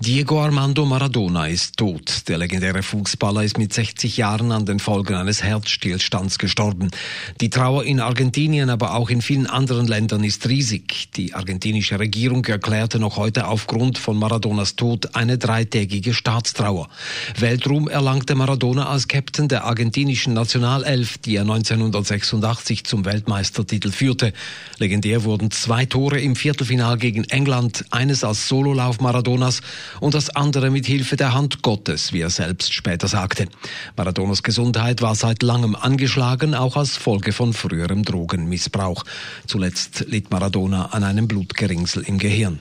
Diego Armando Maradona ist tot. Der legendäre Fußballer ist mit 60 Jahren an den Folgen eines Herzstillstands gestorben. Die Trauer in Argentinien, aber auch in vielen anderen Ländern ist riesig. Die argentinische Regierung erklärte noch heute aufgrund von Maradonas Tod eine dreitägige Staatstrauer. Weltruhm erlangte Maradona als Captain der argentinischen Nationalelf, die er 1986 zum Weltmeistertitel führte. Legendär wurden zwei Tore im Viertelfinal gegen England, eines als Sololauf Maradonas und das andere mit Hilfe der Hand Gottes, wie er selbst später sagte. Maradonas Gesundheit war seit langem angeschlagen, auch als Folge von früherem Drogenmissbrauch. Zuletzt litt Maradona an einem Blutgeringsel im Gehirn.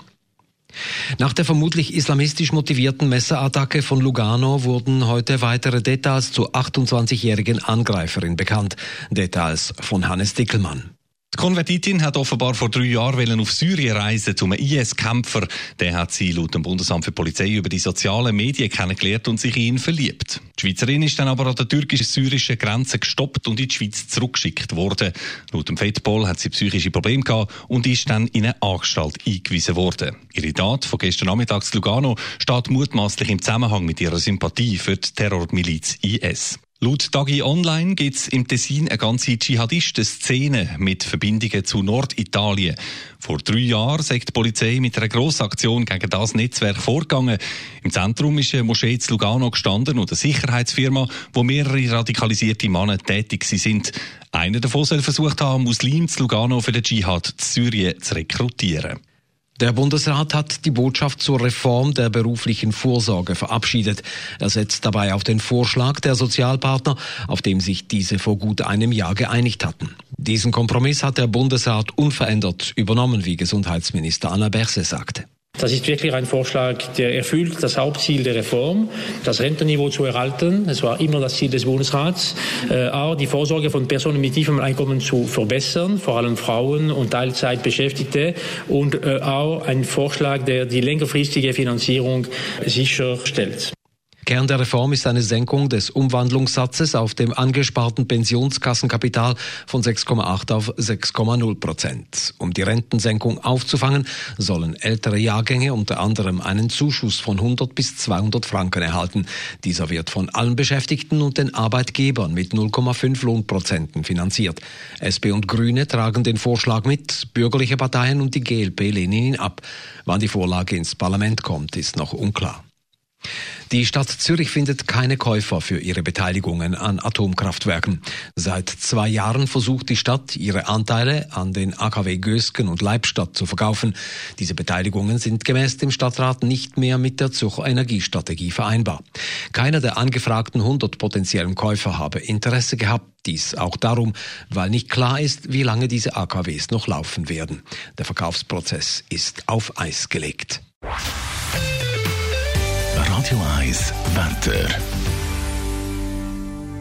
Nach der vermutlich islamistisch motivierten Messerattacke von Lugano wurden heute weitere Details zur 28-jährigen Angreiferin bekannt. Details von Hannes Dickelmann. Die Konvertitin hat offenbar vor drei Jahren auf Syrien reisen zum IS-Kämpfer. Der hat sie laut dem Bundesamt für Polizei über die sozialen Medien kennengelernt und sich in ihn verliebt. Die Schweizerin ist dann aber an der türkisch-syrischen Grenze gestoppt und in die Schweiz zurückgeschickt worden. Laut dem Fedpol hat sie psychische Probleme gehabt und ist dann in eine Anstalt eingewiesen worden. Ihre Tat von gestern Nachmittag zu Lugano steht mutmaßlich im Zusammenhang mit ihrer Sympathie für die Terrormiliz IS. Laut Dagi Online gibt es im Tessin eine ganze Dschihadisten-Szene mit Verbindungen zu Norditalien. Vor drei Jahren sagt die Polizei mit einer Grossaktion gegen das Netzwerk vorgegangen. Im Zentrum ist eine Moschee zu Lugano gestanden und eine Sicherheitsfirma, wo mehrere radikalisierte Männer tätig sind. Einer davon soll versucht haben, Muslim zu Lugano für den Dschihad zu Syrien zu rekrutieren. Der Bundesrat hat die Botschaft zur Reform der beruflichen Vorsorge verabschiedet. Er setzt dabei auf den Vorschlag der Sozialpartner, auf dem sich diese vor gut einem Jahr geeinigt hatten. Diesen Kompromiss hat der Bundesrat unverändert übernommen, wie Gesundheitsminister Anna Berse sagte. Das ist wirklich ein Vorschlag, der erfüllt das Hauptziel der Reform, das Rentenniveau zu erhalten. Es war immer das Ziel des Bundesrats, äh, auch die Vorsorge von Personen mit tiefem Einkommen zu verbessern, vor allem Frauen und Teilzeitbeschäftigte und äh, auch ein Vorschlag, der die längerfristige Finanzierung sicherstellt. Kern der Reform ist eine Senkung des Umwandlungssatzes auf dem angesparten Pensionskassenkapital von 6,8 auf 6,0 Prozent. Um die Rentensenkung aufzufangen, sollen ältere Jahrgänge unter anderem einen Zuschuss von 100 bis 200 Franken erhalten. Dieser wird von allen Beschäftigten und den Arbeitgebern mit 0,5 Lohnprozenten finanziert. SP und Grüne tragen den Vorschlag mit, bürgerliche Parteien und die GLP lehnen ihn ab. Wann die Vorlage ins Parlament kommt, ist noch unklar. Die Stadt Zürich findet keine Käufer für ihre Beteiligungen an Atomkraftwerken. Seit zwei Jahren versucht die Stadt, ihre Anteile an den AKW Gösgen und Leibstadt zu verkaufen. Diese Beteiligungen sind gemäß dem Stadtrat nicht mehr mit der Zürcher Energiestrategie vereinbar. Keiner der angefragten 100 potenziellen Käufer habe Interesse gehabt, dies auch darum, weil nicht klar ist, wie lange diese AKWs noch laufen werden. Der Verkaufsprozess ist auf Eis gelegt. Radio 1 Wetter.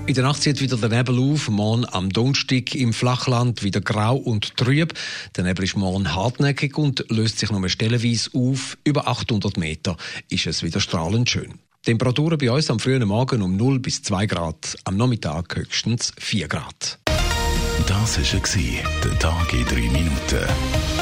In der Nacht zieht wieder der Nebel auf. Morgen am Donnerstag im Flachland wieder grau und trüb. Der Nebel ist morgen hartnäckig und löst sich nur stellenweise auf. Über 800 Meter ist es wieder strahlend schön. Temperaturen bei uns am frühen Morgen um 0 bis 2 Grad, am Nachmittag höchstens 4 Grad. Das war der Tag in 3 Minuten.